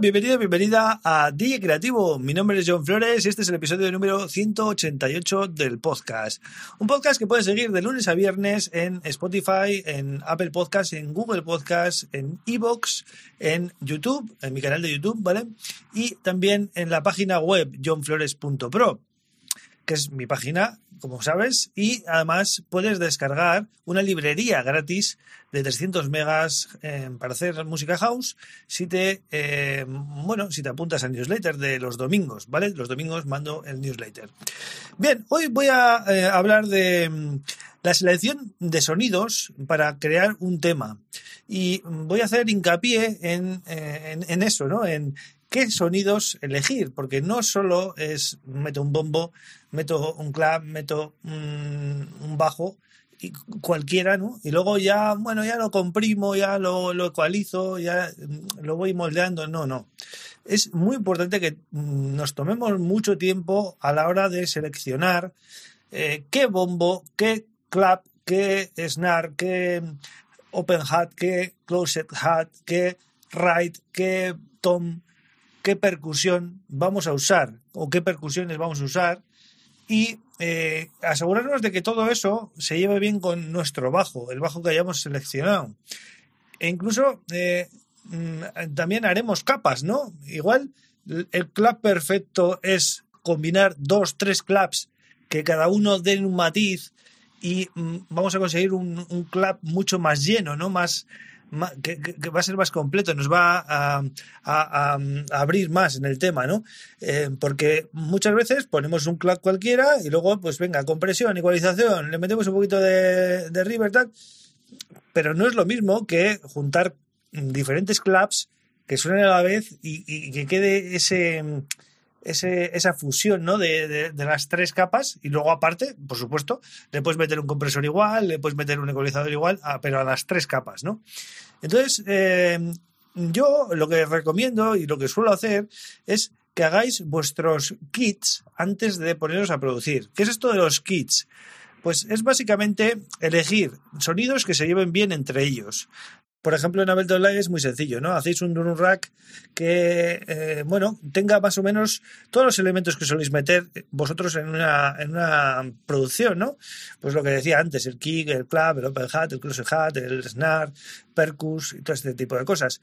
Bienvenido, bienvenida a DJ Creativo. Mi nombre es John Flores y este es el episodio número 188 del podcast. Un podcast que puedes seguir de lunes a viernes en Spotify, en Apple Podcasts, en Google Podcasts, en Evox, en YouTube, en mi canal de YouTube, ¿vale? Y también en la página web johnflores.pro que es mi página, como sabes, y además puedes descargar una librería gratis de 300 megas eh, para hacer música house si te, eh, bueno, si te apuntas al newsletter de los domingos, ¿vale? Los domingos mando el newsletter. Bien, hoy voy a eh, hablar de mm, la selección de sonidos para crear un tema. Y voy a hacer hincapié en, en, eso, ¿no? Qué sonidos elegir, porque no solo es meto un bombo, meto un clap, meto un, bajo, y cualquiera, ¿no? Y luego ya, bueno, ya lo comprimo, ya lo, lo ecualizo, ya lo voy moldeando. No, no. Es muy importante que nos tomemos mucho tiempo a la hora de seleccionar eh, qué bombo, qué clap, qué snare, qué open hat, qué closed hat, qué ride, qué tom, qué percusión vamos a usar o qué percusiones vamos a usar y eh, asegurarnos de que todo eso se lleve bien con nuestro bajo, el bajo que hayamos seleccionado. E incluso eh, mm, también haremos capas, ¿no? Igual el clap perfecto es combinar dos, tres claps que cada uno den un matiz y mm, vamos a conseguir un, un clap mucho más lleno, ¿no? Más, que, va a ser más completo, nos va a, abrir más en el tema, ¿no? Eh, porque muchas veces ponemos un clap cualquiera y luego, pues venga, compresión, igualización, le metemos un poquito de, de river, pero no es lo mismo que juntar diferentes claps que suenen a la vez y que quede ese esa fusión ¿no? De, las tres capas y luego aparte, por supuesto, le puedes meter un compresor igual, le puedes meter un ecualizador igual, a, pero a las tres capas, ¿no? Entonces, eh, yo lo que recomiendo y lo que suelo hacer es que hagáis vuestros kits antes de poneros a producir. ¿Qué es esto de los kits? Pues es básicamente elegir sonidos que se lleven bien entre ellos. Por ejemplo, en Ableton Live es muy sencillo, ¿no? Hacéis un rack que, eh, bueno, tenga más o menos todos los elementos que soléis meter vosotros en una, en una producción, ¿no? Pues lo que decía antes, el kick, el clap, el open hat, el close hat, el snare, percus y todo este tipo de cosas.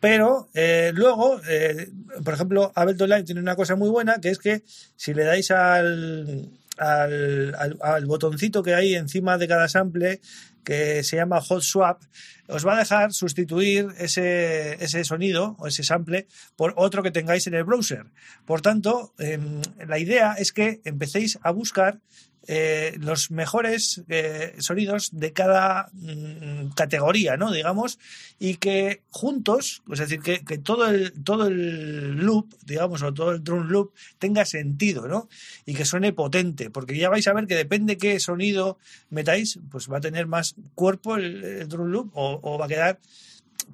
Pero eh, luego, eh, por ejemplo, Ableton Live tiene una cosa muy buena, que es que si le dais al, al, al, al botoncito que hay encima de cada sample, que se llama Hot Swap, os va a dejar sustituir ese, ese sonido o ese sample por otro que tengáis en el browser. Por tanto, eh, la idea es que empecéis a buscar eh, los mejores eh, sonidos de cada mm, categoría, ¿no? Digamos, y que juntos, es decir, que, que, todo, el, todo el loop, digamos, o todo el drum loop tenga sentido, ¿no? Y que suene potente, porque ya vais a ver que depende qué sonido metáis, pues va a tener más cuerpo el, el drum loop o, va a quedar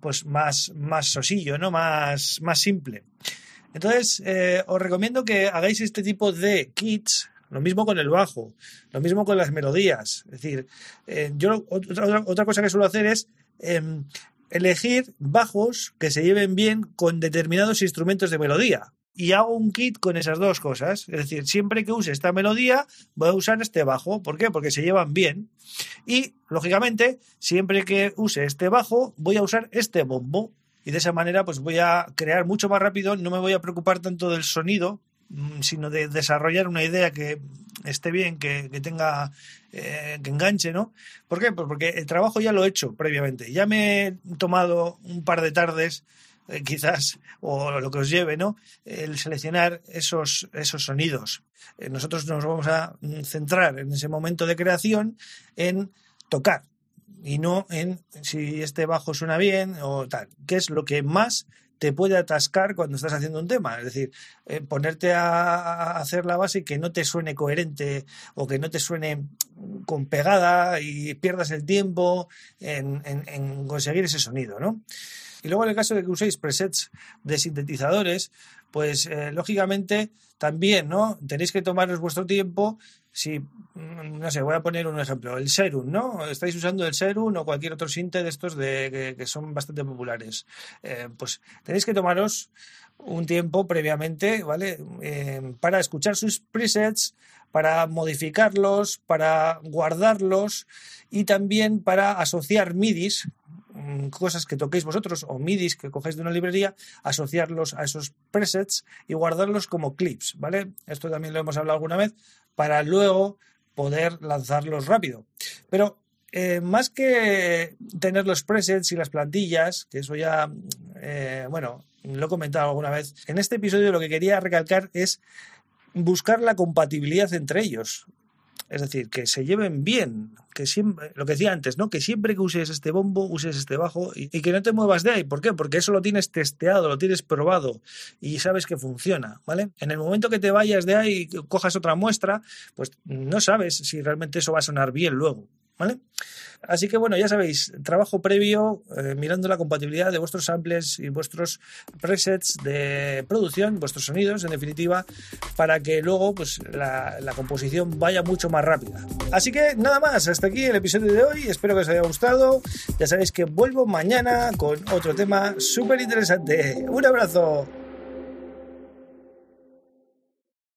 pues más, más sosillo, ¿no? Más, más simple. Entonces, eh, os recomiendo que hagáis este tipo de kits lo mismo con el bajo, lo mismo con las melodías. Es decir, eh, yo otra, otra, cosa que suelo hacer es eh, elegir bajos que se lleven bien con determinados instrumentos de melodía. Y hago un kit con esas dos cosas. Es decir, siempre que use esta melodía, voy a usar este bajo. ¿Por qué? Porque se llevan bien. Y, lógicamente, siempre que use este bajo, voy a usar este bombo. Y de esa manera, pues voy a crear mucho más rápido. No me voy a preocupar tanto del sonido, sino de desarrollar una idea que esté bien, que, que tenga, eh, que enganche, ¿no? ¿Por qué? Pues porque el trabajo ya lo he hecho previamente. Ya me he tomado un par de tardes, eh, quizás, o lo que os lleve, ¿no? El seleccionar esos, esos sonidos. Eh, nosotros nos vamos a centrar en ese momento de creación en tocar y no en si este bajo suena bien o tal, que es lo que más te puede atascar cuando estás haciendo un tema. Es decir, eh, ponerte a, hacer la base que no te suene coherente o que no te suene con pegada y pierdas el tiempo en, en conseguir ese sonido, ¿no? Y luego en el caso de que uséis presets de sintetizadores, pues eh, lógicamente también, ¿no? Tenéis que tomaros vuestro tiempo. Si, mm, no sé, voy a poner un ejemplo, el Serum, ¿no? Estáis usando el Serum o cualquier otro sinte de estos de, que, son bastante populares. Eh, pues tenéis que tomaros un tiempo previamente, ¿vale? Eh, para escuchar sus presets, para modificarlos, para guardarlos y también para asociar MIDIs, cosas que toquéis vosotros o MIDIs que cogéis de una librería, asociarlos a esos presets y guardarlos como clips, ¿vale? Esto también lo hemos hablado alguna vez, para luego poder lanzarlos rápido. Pero eh, más que tener los presets y las plantillas, que eso ya, eh, bueno, lo he comentado alguna vez, en este episodio lo que quería recalcar es buscar la compatibilidad entre ellos. Es decir, que se lleven bien, que siempre, lo que decía antes, ¿no? Que siempre que uses este bombo, uses este bajo y, que no te muevas de ahí. ¿Por qué? Porque eso lo tienes testeado, lo tienes probado y sabes que funciona, ¿vale? En el momento que te vayas de ahí y cojas otra muestra, pues no sabes si realmente eso va a sonar bien luego, ¿vale? Así que bueno, ya sabéis, trabajo previo eh, mirando la compatibilidad de vuestros samples y vuestros presets de producción, vuestros sonidos, en definitiva, para que luego pues, la, la composición vaya mucho más rápida. Así que nada más, hasta aquí el episodio de hoy. Espero que os haya gustado. Ya sabéis que vuelvo mañana con otro tema súper interesante. Un abrazo.